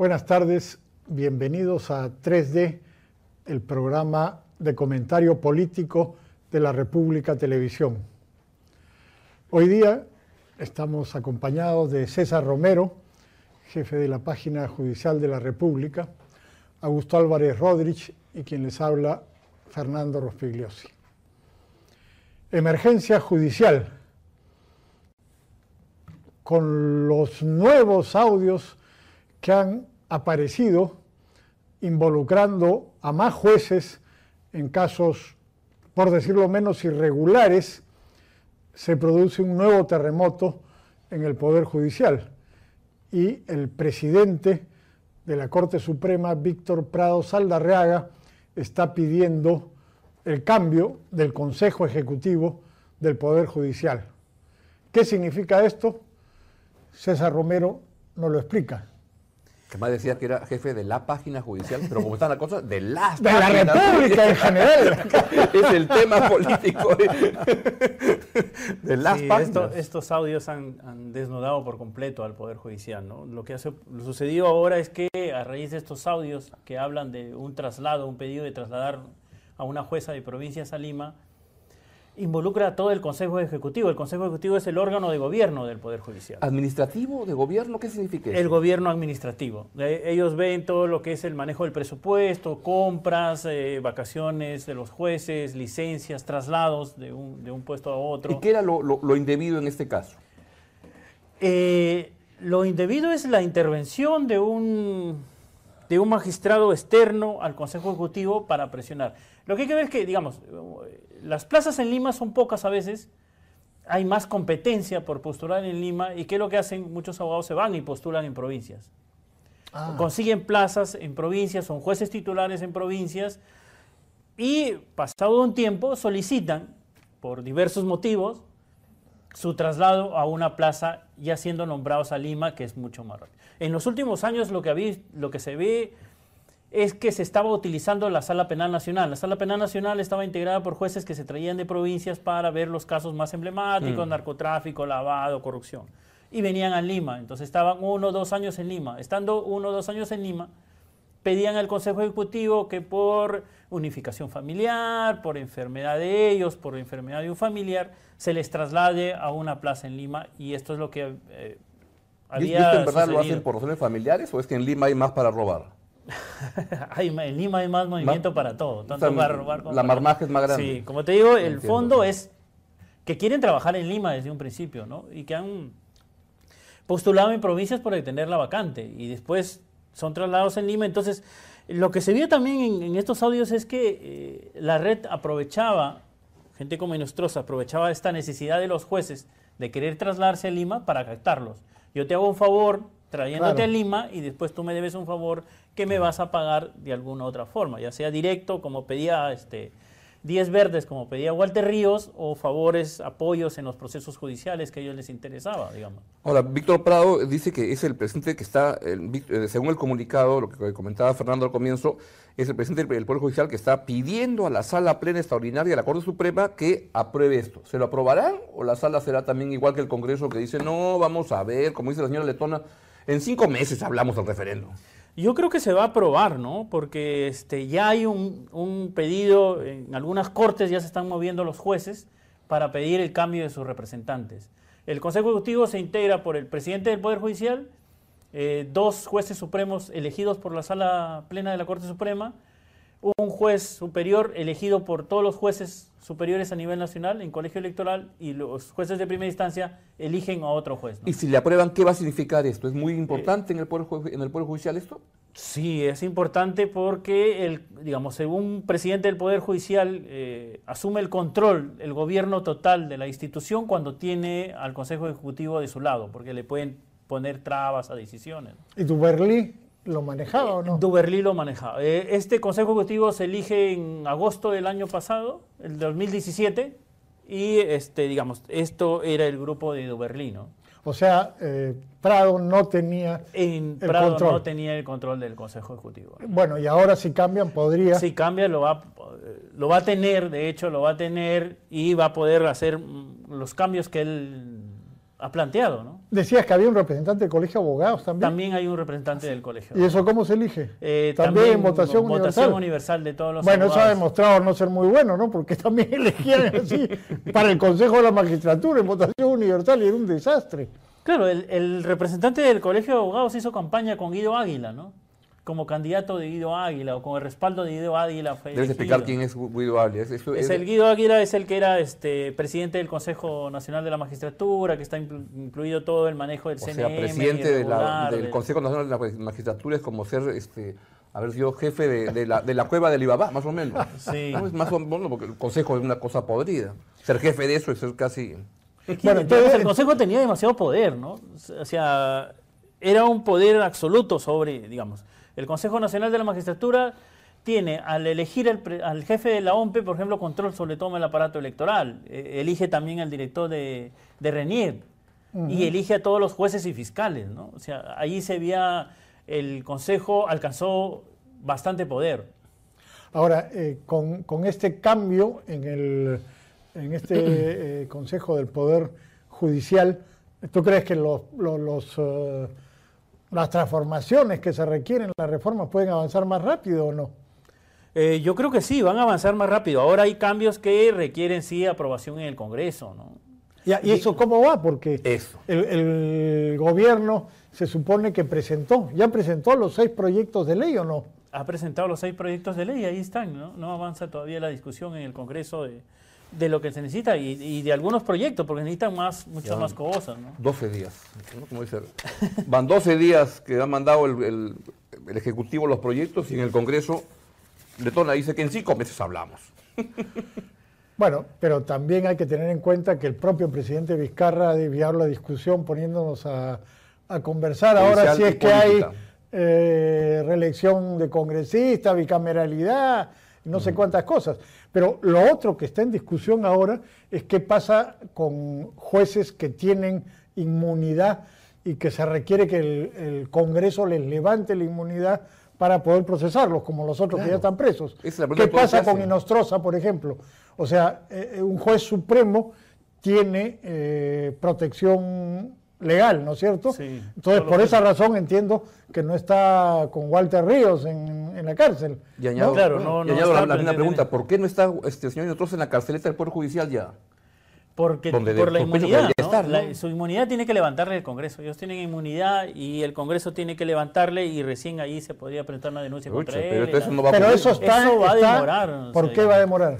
Buenas tardes, bienvenidos a 3D, el programa de comentario político de la República Televisión. Hoy día estamos acompañados de César Romero, jefe de la página judicial de la República, Augusto Álvarez Rodríguez y quien les habla, Fernando Rospigliosi. Emergencia judicial. Con los nuevos audios que han aparecido involucrando a más jueces en casos, por decirlo menos, irregulares, se produce un nuevo terremoto en el Poder Judicial y el presidente de la Corte Suprema, Víctor Prado Saldarreaga, está pidiendo el cambio del Consejo Ejecutivo del Poder Judicial. ¿Qué significa esto? César Romero nos lo explica. Que más decía que era jefe de la página judicial, pero como está la cosa, de las De la República en general. es el tema político de, las Sí, páginas. esto- estos audios han, han desnudado por completo al Poder Judicial. ¿no? Lo que lo sucedido ahora es que a raíz de estos audios que hablan de un traslado, un pedido de trasladar a una jueza de provincias a Lima, involucra a todo el Consejo Ejecutivo. El Consejo Ejecutivo es el órgano de gobierno del Poder Judicial. ¿Administrativo de gobierno? ¿Qué significa eso? El gobierno administrativo. Ellos ven todo lo que es el manejo del presupuesto, compras, eh, vacaciones de los jueces, licencias, traslados de un, de un puesto a otro. ¿Y qué era lo, lo- lo indebido en este caso? Eh, lo indebido es la intervención de un, de un magistrado externo al Consejo Ejecutivo para presionar. Lo que hay que ver es que, digamos, las plazas en Lima son pocas a veces, hay más competencia por postular en Lima y ¿qué es lo que hacen? Muchos abogados se van y postulan en provincias. Ah, Consiguen plazas en provincias, son jueces titulares en provincias y pasado un tiempo solicitan, por diversos motivos, su traslado a una plaza ya siendo nombrados a Lima, que es mucho más rápido. En los últimos años lo que, lo que se ve es que se estaba utilizando la Sala Penal Nacional. La Sala Penal Nacional estaba integrada por jueces que se traían de provincias para ver los casos más emblemáticos, narcotráfico, lavado, corrupción. Y venían a Lima. Entonces estaban uno o dos años en Lima. Estando uno o dos años en Lima, pedían al Consejo Ejecutivo que por unificación familiar, por enfermedad de ellos, por enfermedad de un familiar, se les traslade a una plaza en Lima y esto es lo que eh, ¿Y había esto en verdad lo hacen por razones familiares o es que en Lima hay más para robar? Hay en Lima hay más movimiento para todo, tanto sea, para robar como la marmaja es más grande. Sí, como te digo, el Entiendo, fondo es que quieren trabajar en Lima desde un principio, ¿no? Y que han postulado en provincias por tener la vacante y después son trasladados en Lima. Entonces, lo que se vio también en, en estos audios es que eh, la red aprovechaba, gente como Inostrosa, aprovechaba esta necesidad de los jueces de querer trasladarse a Lima para captarlos. Yo te hago un favor trayéndote Claro. a Lima y después tú me debes un favor que me vas a pagar de alguna otra forma, ya sea directo, como pedía este 10 verdes, como pedía Walter Ríos, o favores, apoyos en los procesos judiciales que a ellos les interesaba, digamos. Ahora, Víctor Prado dice que es el presidente que está, eh, según el comunicado, lo que comentaba Fernando al comienzo, es el presidente del Poder Judicial que está pidiendo a la Sala Plena Extraordinaria de la Corte Suprema que apruebe esto. ¿Se lo aprobarán o la Sala será también igual que el Congreso que dice, no, vamos a ver, como dice la señora Letona, en cinco meses hablamos del referéndum? Yo creo que se va a aprobar, ¿no? Porque este, ya hay un, pedido, en algunas cortes ya se están moviendo los jueces para pedir el cambio de sus representantes. El Consejo Ejecutivo se integra por el presidente del Poder Judicial, eh, dos jueces supremos elegidos por la Sala Plena de la Corte Suprema, un juez superior elegido por todos los jueces superiores a nivel nacional en colegio electoral y los jueces de primera instancia eligen a otro juez. ¿no? Y si le aprueban, ¿qué va a significar esto? ¿Es muy importante en, el poder, en el Poder Judicial esto? Sí, es importante porque, el, digamos, según un presidente del Poder Judicial eh, asume el control, el gobierno total de la institución cuando tiene al Consejo Ejecutivo de su lado, porque le pueden poner trabas a decisiones. ¿Y Duberlí lo manejaba o no? Duberlí lo manejaba. Eh, Este Consejo Ejecutivo se elige en agosto del año pasado, el 2017, y, este, digamos, esto era el grupo de Duberlí, ¿no? O sea, eh, Prado no tenía En el Prado control. no tenía el control del Consejo Ejecutivo. Bueno, y ahora si cambian podría. Si cambia, lo va, lo va a tener, de hecho, lo va a tener y va a poder hacer mm, los cambios que él ha planteado, ¿no? Decías que había un representante del Colegio de Abogados también. También hay un representante del colegio. ¿Y eso cómo se elige? Eh, también, en votación, votación universal. universal de todos los Bueno, eso ha abogados. demostrado no ser muy bueno, ¿no? Porque también elegían así para el Consejo de la Magistratura en votación universal y era un desastre. Claro, el, el representante del Colegio de Abogados hizo campaña con Guido Águila, ¿no? Como candidato de Guido Águila o con el respaldo de Guido Águila. Fue Debes elegido. explicar quién es Guido Águila. Es, eso- Es es- el Guido Águila es el que era este presidente del Consejo Nacional de la Magistratura, que está inclu- incluido todo el manejo del o CNM. sea, presidente de la- del del- Consejo Nacional de la Magistratura es como ser, este, haber sido jefe de, de la, de la cueva del Ibabá, más o menos. Sí. No, es más o menos, porque el Consejo es una cosa podrida. Ser jefe de eso es ser casi... Es que, Bueno, entonces- el Consejo tenía demasiado poder, ¿no? O sea, era un poder absoluto sobre, digamos, el Consejo Nacional de la Magistratura tiene al elegir el al jefe de la OMPE, por ejemplo, control sobre todo el aparato electoral. Eh, elige también al director de, de RENIER y elige a todos los jueces y fiscales, ¿no? O sea, ahí se veía, el Consejo alcanzó bastante poder. Ahora, eh, con, con este cambio en, el, en este eh, Consejo del Poder Judicial, ¿tú crees que los, los- los, eh, las transformaciones que se requieren, las reformas, pueden avanzar más rápido o no? Eh, yo creo que sí, van a avanzar más rápido. Ahora hay cambios que requieren sí aprobación en el Congreso, ¿no? ¿Y, y eso cómo va? Porque Eso. el, el gobierno se supone que presentó, ya presentó los seis proyectos de ley o no? Ha presentado los seis proyectos de ley, ahí están, ¿no? No avanza todavía la discusión en el Congreso de, de lo que se necesita y, y de algunos proyectos, porque necesitan más, muchas más cosas, ¿no? 12 días. ¿no? Como dice, van 12 días que han mandado el, el- el Ejecutivo los proyectos y en el Congreso Letona dice que en cinco meses hablamos. Bueno, pero también hay que tener en cuenta que el propio presidente Vizcarra ha desviado la discusión poniéndonos a, a conversar ahora si es que hay eh, reelección de congresistas, bicameralidad, no sé cuántas cosas. Pero lo otro que está en discusión ahora es qué pasa con jueces que tienen inmunidad y que se requiere que el, el Congreso les levante la inmunidad para poder procesarlos, como los otros que ya están presos. Es ¿Qué pasa con. Inostroza, por ejemplo? O sea, eh, eh, un juez supremo tiene eh, protección legal, ¿no es cierto? Sí. Entonces, por que- esa razón entiendo que no está con Walter Ríos en, en la cárcel. Y añado, Claro, no- y no añado está la, la misma pregunta, ¿por qué no está este señor Inostroza en la carceleta del Poder Judicial ya? Porque Donde por de- la inmunidad, debería ¿no? estar, ¿no? La- su inmunidad tiene que levantarle el Congreso. Ellos tienen inmunidad y el Congreso tiene que levantarle y recién ahí se podría presentar una denuncia contra él. pero y entonces la- no va a Pero eso está... Eso va a demorar, o ¿Por sea, qué va a demorar?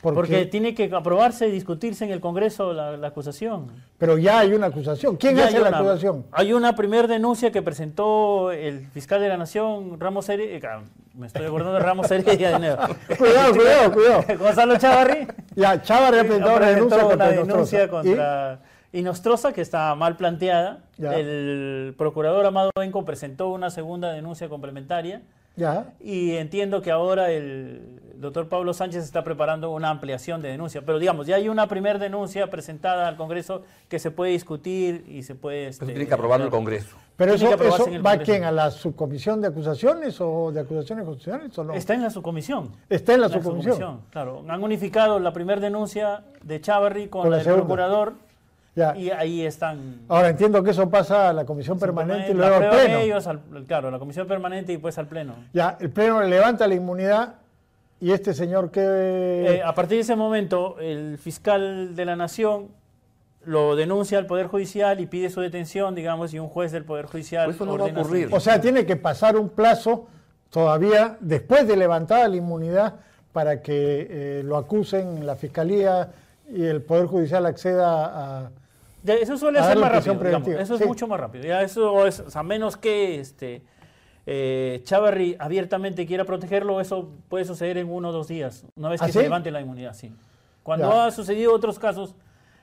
Porque tiene que aprobarse y discutirse en el Congreso la, la acusación. Pero ya hay una acusación. ¿Quién Ya hace la una- acusación? Hay una primera denuncia que presentó el fiscal de la Nación, Ramos Heredia. Me estoy acordando de Ramos Heredia de nuevo. Cuidado, cuidado, cuidado. Gonzalo Chavarri. Ya, Chávez ha presentado una denuncia una contra denuncia Inostroza. ¿Y? contra Inostroza que está mal planteada. Ya. El procurador Amado Benco presentó una segunda denuncia complementaria. Ya. Y entiendo que ahora el doctor Pablo Sánchez está preparando una ampliación de denuncia. Pero digamos, ya hay una primera denuncia presentada al Congreso que se puede discutir y se puede... Este, tiene que aprobarlo el Congreso. Pero Tiene eso, que aprobarse eso va Congreso. quién, a la subcomisión de acusaciones o de acusaciones constitucionales o no? Está en la subcomisión. Está en la La subcomisión. subcomisión, claro. Han unificado la primera denuncia de Chavarri con, Con la la del segunda. procurador Ya. y ahí están... Ahora entiendo que eso pasa a la comisión permanente y luego al pleno. ellos, al- claro, la comisión permanente y pues al pleno. Ya, el pleno le levanta la inmunidad y este señor que Eh, a partir de ese momento, el fiscal de la Nación lo denuncia al Poder Judicial y pide su detención, digamos, y un juez del Poder Judicial... Pues eso no va a ocurrir. o sea, tiene que pasar un plazo todavía después de levantada la inmunidad para que eh, lo acusen la fiscalía y el poder judicial acceda a Eso suele A ser darle más rápido, digamos, eso es sí. mucho más rápido. Ya eso es, o sea, a menos que este, eh, Chavarri abiertamente quiera protegerlo, eso puede suceder en uno o dos días, una vez ¿Ah, que sí? se levante la inmunidad, sí. Cuando Ya. ha sucedido otros casos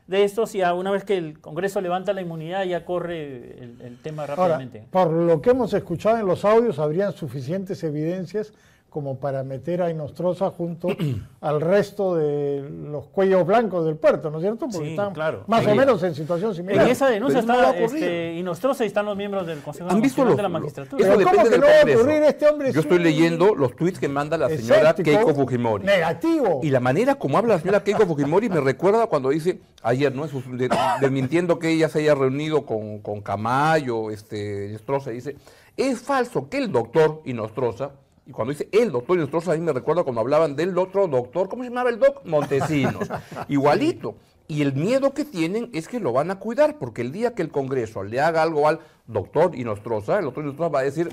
de estos, ya una vez que el Congreso levanta la inmunidad, ya corre el, el tema Ahora, rápidamente. por lo que hemos escuchado en los audios, habrían suficientes evidencias como para meter a Inostroza junto al resto de los cuellos blancos del puerto, ¿no es cierto? Porque Sí, están claro. más o En- menos en situación similar. En esa denuncia no está ocurrir. este, Inostroza y están los miembros del Consejo ¿Han visto Nacional los, de la Magistratura. Eso Pero ¿cómo que del no va a ocurrir? Este hombre Yo es estoy leyendo los tweets que manda la señora Keiko Fujimori. Negativo. Y la manera como habla la señora Keiko Fujimori me recuerda cuando dice, ayer, ¿no? De- desmintiendo que ella se haya reunido con, con Camayo, este, Nostroza, dice, es falso que el doctor Inostroza, y cuando dice el doctor Inostroza, a mí me recuerda cuando hablaban del otro doctor, ¿cómo se llamaba el doc? Montesinos. Igualito. Y el miedo que tienen es que lo van a cuidar, porque el día que el Congreso le haga algo al doctor Inostroza, el doctor Inostroza va a decir,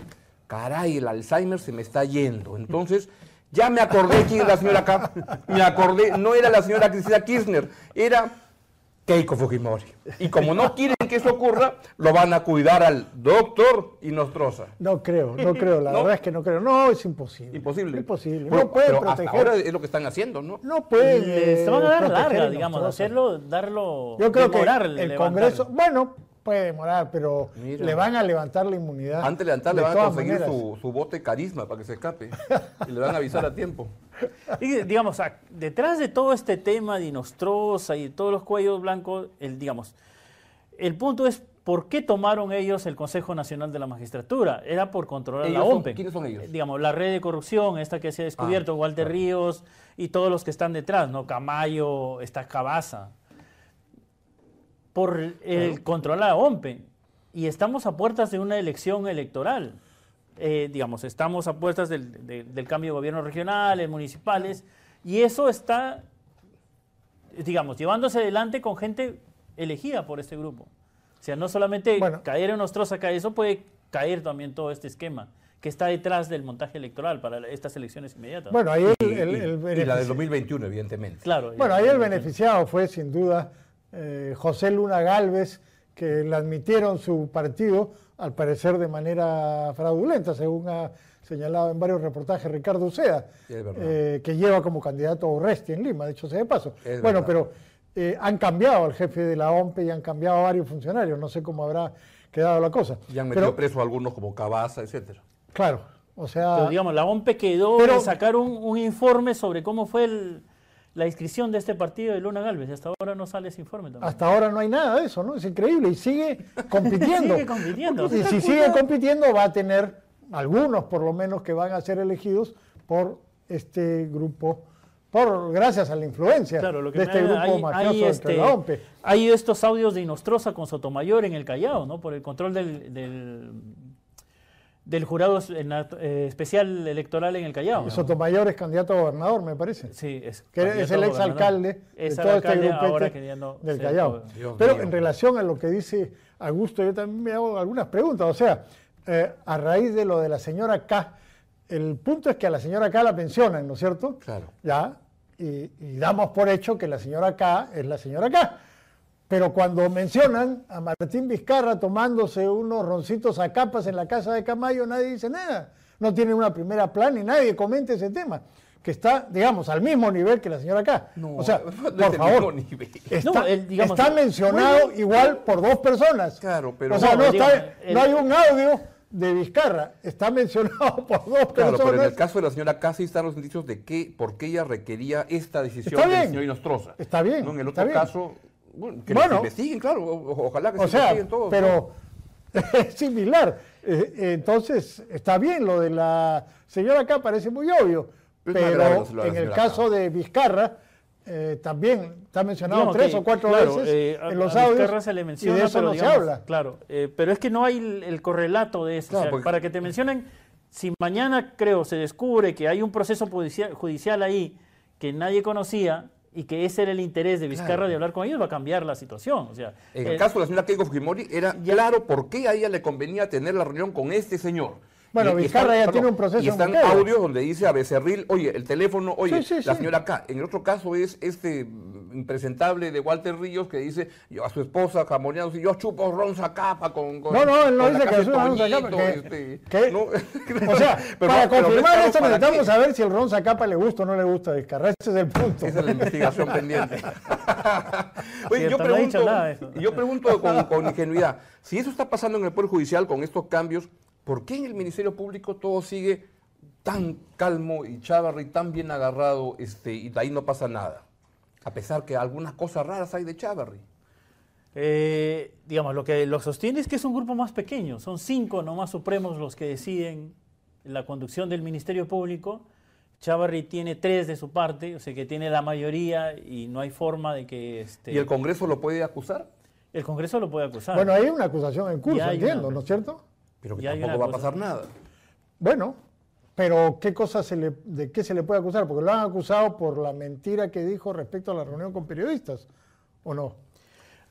caray, el Alzheimer se me está yendo. Entonces, ya me acordé quién es la señora acá. Me acordé, no era la señora Cristina Kirchner, era Keiko Fujimori. Y como no quieren que eso ocurra, lo van a cuidar al doctor Inostroza. No creo, no creo, la ¿No? verdad es que no creo. No, es imposible. Imposible. Imposible. No pueden pero hasta proteger. ahora es lo que están haciendo, ¿no? No pueden. Le- se van a dar proteger larga, digamos, hacerlo, darlo, Yo creo que demorar el levantarlo. Congreso, bueno, puede demorar, pero Mira. le van a levantar la inmunidad. Antes de levantar, le van a conseguir su, su bote carisma para que se escape. Y le van a avisar a tiempo. Y, digamos, a- detrás de todo este tema de Inostroza y de todos los cuellos blancos, el, digamos, el punto es por qué tomaron ellos el Consejo Nacional de la Magistratura. Era por controlar la son- OMPE. ¿quiénes son ellos? Digamos, la red de corrupción, esta que se ha descubierto, Ah, Walter claro. Ríos y todos los que están detrás, ¿no? Camayo, está Cabaza. Por el controlar la OMPE. Y estamos a puertas de una elección electoral. Eh, digamos, estamos a puertas del, de- del cambio de gobierno regionales, municipales, y eso está, digamos, llevándose adelante con gente elegida por este grupo. O sea, no solamente Bueno. caer en Nostroza cae, eso puede caer también todo este esquema que está detrás del montaje electoral para estas elecciones inmediatas. Bueno, ahí el, Y, el- y- el y la del benefici- 2021, evidentemente. claro. Bueno, ahí el beneficiado fue sin duda eh, José Luna Galvez, que le admitieron su partido, al parecer de manera fraudulenta, según ha señalado en varios reportajes Ricardo Uceda, eh, que lleva como candidato a Urresti en Lima, de hecho, sea de paso. Es bueno, verdad. pero eh, han cambiado al jefe de la OMPE y han cambiado a varios funcionarios, no sé cómo habrá quedado la cosa. Y han metido Pero, preso a algunos como Cabaza, etcétera. claro, o sea... Pero, digamos, la OMPE quedó Pero- en sacar un, un informe sobre cómo fue el- la inscripción de este partido de Luna Galvez. Y hasta ahora no sale ese informe también. Hasta ahora no hay nada de eso, ¿no? Es increíble y sigue compitiendo. Sigue compitiendo. Y si sigue compitiendo va a tener algunos por lo menos que van a ser elegidos por este grupo, por gracias a la influencia Claro, lo que de este da- grupo hay, mafioso hay, entre este, la OMPE. hay estos audios de Inostroza con Sotomayor en el Callao, ¿no? Por el control del, del, del jurado en la- eh, especial electoral en el Callao. ¿no? Sotomayor es candidato a gobernador, me parece. Sí, es, Que es el exalcalde gobernador. de Es todo este alcalde grupete queriendo del ser Callao. Dios Pero mío. en relación a lo que dice Augusto, yo también me hago algunas preguntas. O sea, eh, a raíz de lo de la señora K, el punto es que a la señora K la pensionan, ¿no es cierto? Claro. Ya, y, y damos por hecho que la señora K es la señora K. Pero cuando mencionan a Martín Vizcarra tomándose unos roncitos a capas en la casa de Camayo, nadie dice nada. No tiene una primera plan y nadie comenta ese tema, que está, digamos, al mismo nivel que la señora K. No, o sea, no por favor, nivel. está, No, el, digamos, está mencionado igual por dos personas. Claro, pero- O sea, No, no, digamos, está- el- no hay un audio de Vizcarra, está mencionado por dos Claro, personas. pero en el caso de la señora Casi están los indicios de que, por qué ella requería esta decisión Está del bien. señor Inostroza. Está bien, ¿no? En el otro caso, bueno, que Bueno. investiguen, claro, o- ojalá que O se sea, investiguen todos. ¿no? pero es similar. Eh, Entonces, está bien, lo de la señora acá parece muy obvio, Pero en el caso de Vizcarra, eh, también está mencionado Digamos tres que, o cuatro claro, veces eh, a- en los a audios Vizcarra se le menciona, y de eso pero no digamos, se habla. Claro, eh, pero es que no hay el, el correlato de eso. Claro, o sea, porque- Para que te mencionen, si mañana creo se descubre que hay un proceso judicial, judicial ahí que nadie conocía y que ese era el interés de Vizcarra Claro. de hablar con ellos, va a cambiar la situación. O sea, En eh, el caso de la señora Keiko Fujimori era claro por qué a ella le convenía tener la reunión con este señor. Bueno, Vizcarra ya tiene un proceso Y están audios donde dice a Becerril, oye, el teléfono, oye, Sí, sí, la señora acá. En el otro caso es este impresentable de Walter Ríos que dice yo a su esposa jamoneando, yo chupo ron capa con, con No, no, él no dice que es una ron zacapa, Toñito, que- este, que- ¿no? O sea, Pero para pero confirmar esto para necesitamos qué. saber si el Ron Zacapa le gusta o no le gusta a Vizcarra. Ese es el punto. Esa es la investigación pendiente. Oye, yo no pregunto, yo pregunto con, con ingenuidad, si eso está pasando en el Poder Judicial con estos cambios, ¿por qué en el Ministerio Público todo sigue tan calmo y Chávarri tan bien agarrado este, y de ahí no pasa nada? A pesar que algunas cosas raras hay de Chávarri. Eh, digamos, lo que lo sostiene es que es un grupo más pequeño, son cinco nomás supremos los que deciden la conducción del Ministerio Público. Chávarri tiene tres de su parte, o sea que tiene la mayoría y no hay forma de que... Este, ¿Y el Congreso lo puede acusar? El Congreso lo puede acusar. Bueno, hay una acusación en curso, entiendo, una- ¿no es cierto? Pero que Y tampoco va a pasar nada. Bueno, pero ¿qué cosa se le, ¿de qué se le puede acusar? Porque lo han acusado por la mentira que dijo respecto a la reunión con periodistas, ¿o no?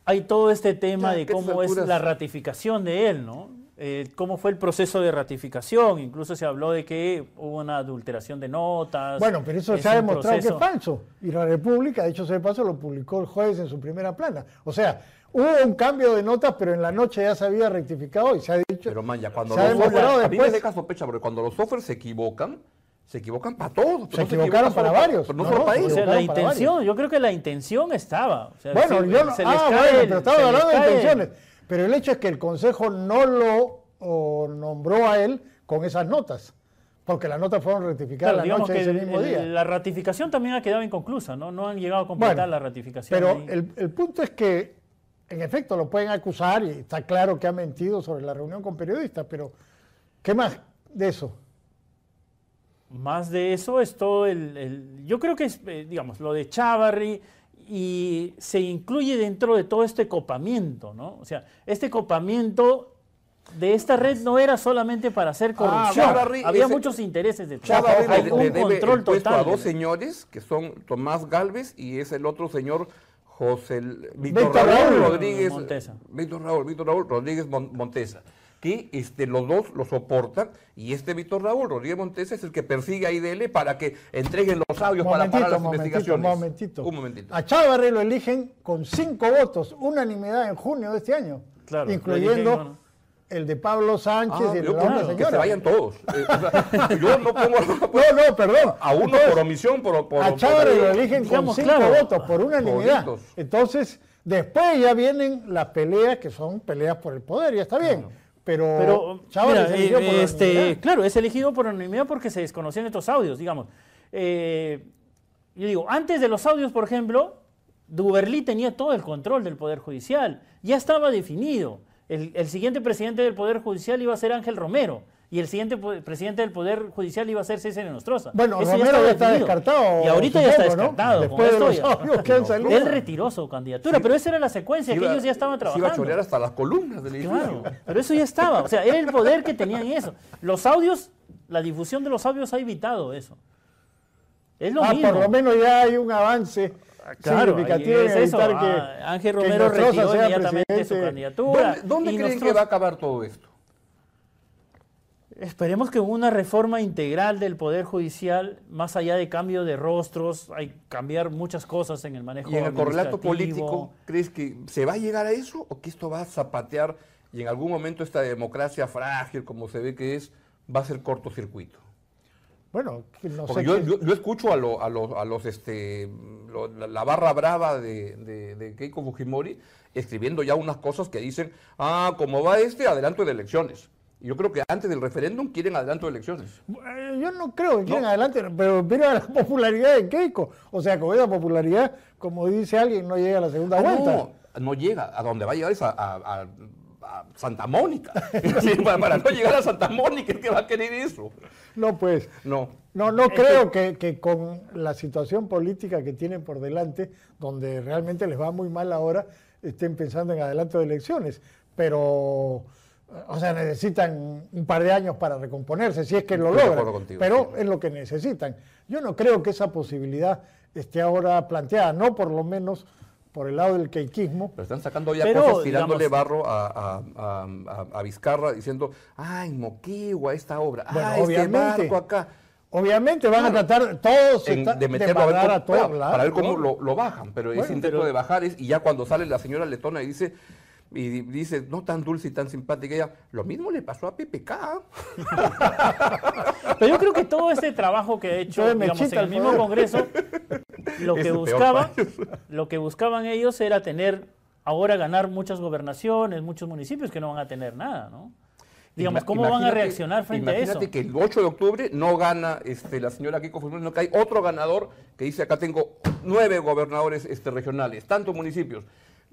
hay todo este tema Ya, de cómo es la ratificación de él, ¿no? Eh, cómo fue el proceso de ratificación. Incluso se habló de que hubo una adulteración de notas. Bueno, pero eso Es se ha demostrado que es falso. Y la República, de hecho, se de paso, lo publicó el jueves en su primera plana. O sea, hubo un cambio de notas, pero en la noche ya se había rectificado y se ha dicho. Pero man, ya cuando los software, a mí me después. deja sospecha, porque cuando los software se equivocan, se equivocan para todos. Se no equivocaron equivocan para solo varios, pero no no, solo no, para se O ellos. sea, la intención, yo creo que la intención estaba. O sea, Bueno, si- yo no, se les ah, cae bueno, el- pero les hablando de el- intenciones. Pero el hecho es que el Consejo no lo o, nombró a él con esas notas, porque las notas fueron rectificadas Claro, la noche que de ese mismo el- día. la ratificación también ha quedado inconclusa, ¿no? No han llegado a completar Bueno, la ratificación. Pero el punto es que, en efecto, lo pueden acusar y está claro que ha mentido sobre la reunión con periodistas, pero ¿qué más de eso? Más de eso es todo el... el- yo creo que es, eh, digamos, lo de Chávarri y se incluye dentro de todo este copamiento, ¿no? O sea, este copamiento de esta red no era solamente para hacer corrupción. Chávarri Había ese- muchos intereses detrás. Chávarri Hay le, un le debe control total. a dos de- señores, que son Tomás Galvez y es el otro señor José Víctor Víctor Raúl Raúl Rodríguez Montesa. Víctor Raúl, Víctor Raúl Rodríguez Mon- Montesa. Que este, los dos lo soportan y este Víctor Raúl Rodríguez Montesa es el que persigue a IDL para que entreguen los audios para parar las momentito, investigaciones. momentito. Un momentito. A Chávarri lo eligen con cinco votos, unanimidad en junio de este año, Claro, lo incluyendo eligen, ¿no? El de Pablo Sánchez Ah, y el yo de la otra que se vayan todos. Eh, o sea, yo no pongo No, no, perdón. a uno Entonces, por omisión, por, por a Chávarri lo eligen con cinco claro, votos por unanimidad. toditos. Entonces, después ya vienen las peleas que son peleas por el poder, ya está bien. Pero, Pero, Chávarri mira, eligió eh, por este, unanimidad. claro, es elegido por unanimidad porque se desconocían estos audios, digamos. Eh, yo digo, antes de los audios, por ejemplo, Duberlí tenía todo el control del Poder Judicial, ya estaba definido. El, el siguiente presidente del Poder Judicial iba a ser Ángel Romero y el siguiente presidente del Poder Judicial iba a ser César Nostroza. Bueno, Eso Romero ya está descartado, Y ahorita ya está ¿no? descartado. con Después de esto los ya- audios que han salido. Él retiró su candidatura, pero esa era la secuencia Se que ellos ya estaban se iba a trabajando. chorear hasta las columnas del edificio. Claro, pero eso ya estaba. O sea, era el poder que tenían eso. Los audios, la difusión de los audios ha evitado eso. Es lo Ah, mismo. por lo menos ya hay un avance Claro, en es eso. que Ah, Ángel Romero retiró inmediatamente su candidatura. ¿Dónde, dónde y creen que va a acabar todo esto? Esperemos que una reforma integral del Poder Judicial, más allá de cambio de rostros, hay que cambiar muchas cosas en el manejo Y en el correlato político, ¿crees que se va a llegar a eso o que esto va a zapatear y en algún momento esta democracia frágil, como se ve que es, va a ser cortocircuito? Bueno, no sé yo, qué- yo- yo escucho a, lo- a los, a los, este, lo- la, barra brava de, de- de Keiko Fujimori escribiendo ya unas cosas que dicen, ah, como va este, adelanto de elecciones. Y yo creo que antes del referéndum quieren adelanto de elecciones. Eh, Yo no creo que quieran adelante, pero mira la popularidad de Keiko. O sea, con esa popularidad, como dice alguien, no llega a la segunda Ah, vuelta. no, no llega. A donde va a llegar es a, a- a- a Santa Mónica. Para, para no llegar a Santa Mónica es que va a querer eso. No, pues. No. No, no creo que, que con la situación política que tienen por delante, donde realmente les va muy mal ahora, estén pensando en adelanto de elecciones. Pero, o sea, necesitan un par de años para recomponerse, si es que lo logran. contigo, Pero sí. es lo que necesitan. Yo no creo que esa posibilidad esté ahora planteada, no por lo menos por el lado del queiquismo. Pero están sacando ya Pero, cosas tirándole digamos- barro a, a- a- Vizcarra diciendo, ay, Moquegua, esta obra, Bueno, ah, este obviamente. barco acá. Obviamente van a tratar todos En- está- de meterlo a ver embargar cómo- a claro, para ver cómo lo, lo bajan, pero Bueno, ese intento pero- de bajar es, y ya cuando sale la señora letona y dice, y di- dice, no tan dulce y tan simpática, ella, lo mismo le pasó a PPK. Pero yo creo que todo este trabajo que ha hecho digamos, en el al mismo. Congreso, lo que buscaba, lo que buscaban ellos era tener, ahora ganar muchas gobernaciones, muchos municipios que no van a tener nada, ¿no? Digamos, ¿cómo van a reaccionar frente a eso? Imagínate que el 8 de octubre no gana este, la señora Kiko Fujimori, no que hay otro ganador que dice acá tengo nueve gobernadores este, regionales, tantos municipios.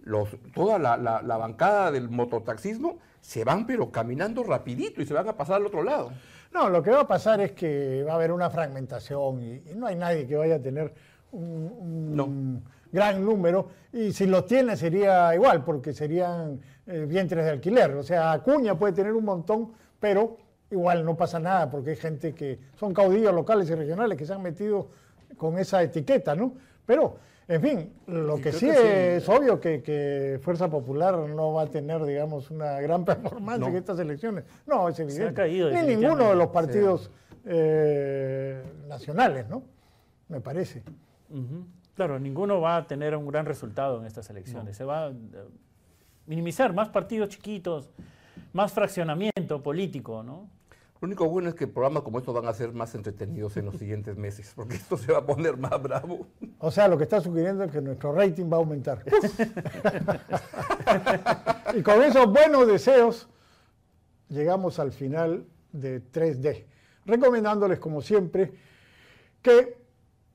Los, toda la, la, bancada del mototaxismo se van pero caminando rapidito y se van a pasar al otro lado. No, lo que va a pasar es que va a haber una fragmentación y, no hay nadie que vaya a tener un, gran número y si lo tiene sería igual porque serían eh, vientres de alquiler. O sea, Acuña puede tener un montón, pero igual no pasa nada porque hay gente que son caudillos locales y regionales que se han metido con esa etiqueta, ¿no? Pero, en fin, lo que sí es obvio que, Fuerza Popular no va a tener, digamos, una gran performance en estas elecciones. No, es evidente. Se ha caído Ni ninguno de los partidos eh, nacionales, ¿no? Me parece. Claro, ninguno va a tener un gran resultado en estas elecciones. Se va minimizar más partidos chiquitos, más fraccionamiento político, ¿no? Lo único bueno es que programas como estos van a ser más entretenidos en los siguientes meses, porque esto se va a poner más bravo. O sea, lo que está sugiriendo es que nuestro rating va a aumentar. y con esos buenos deseos, llegamos al final de 3D, recomendándoles, como siempre, que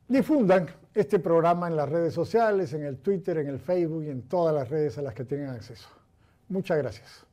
difundan este programa en las redes sociales, en el Twitter, en el Facebook y en todas las redes a las que tengan acceso. Muchas gracias.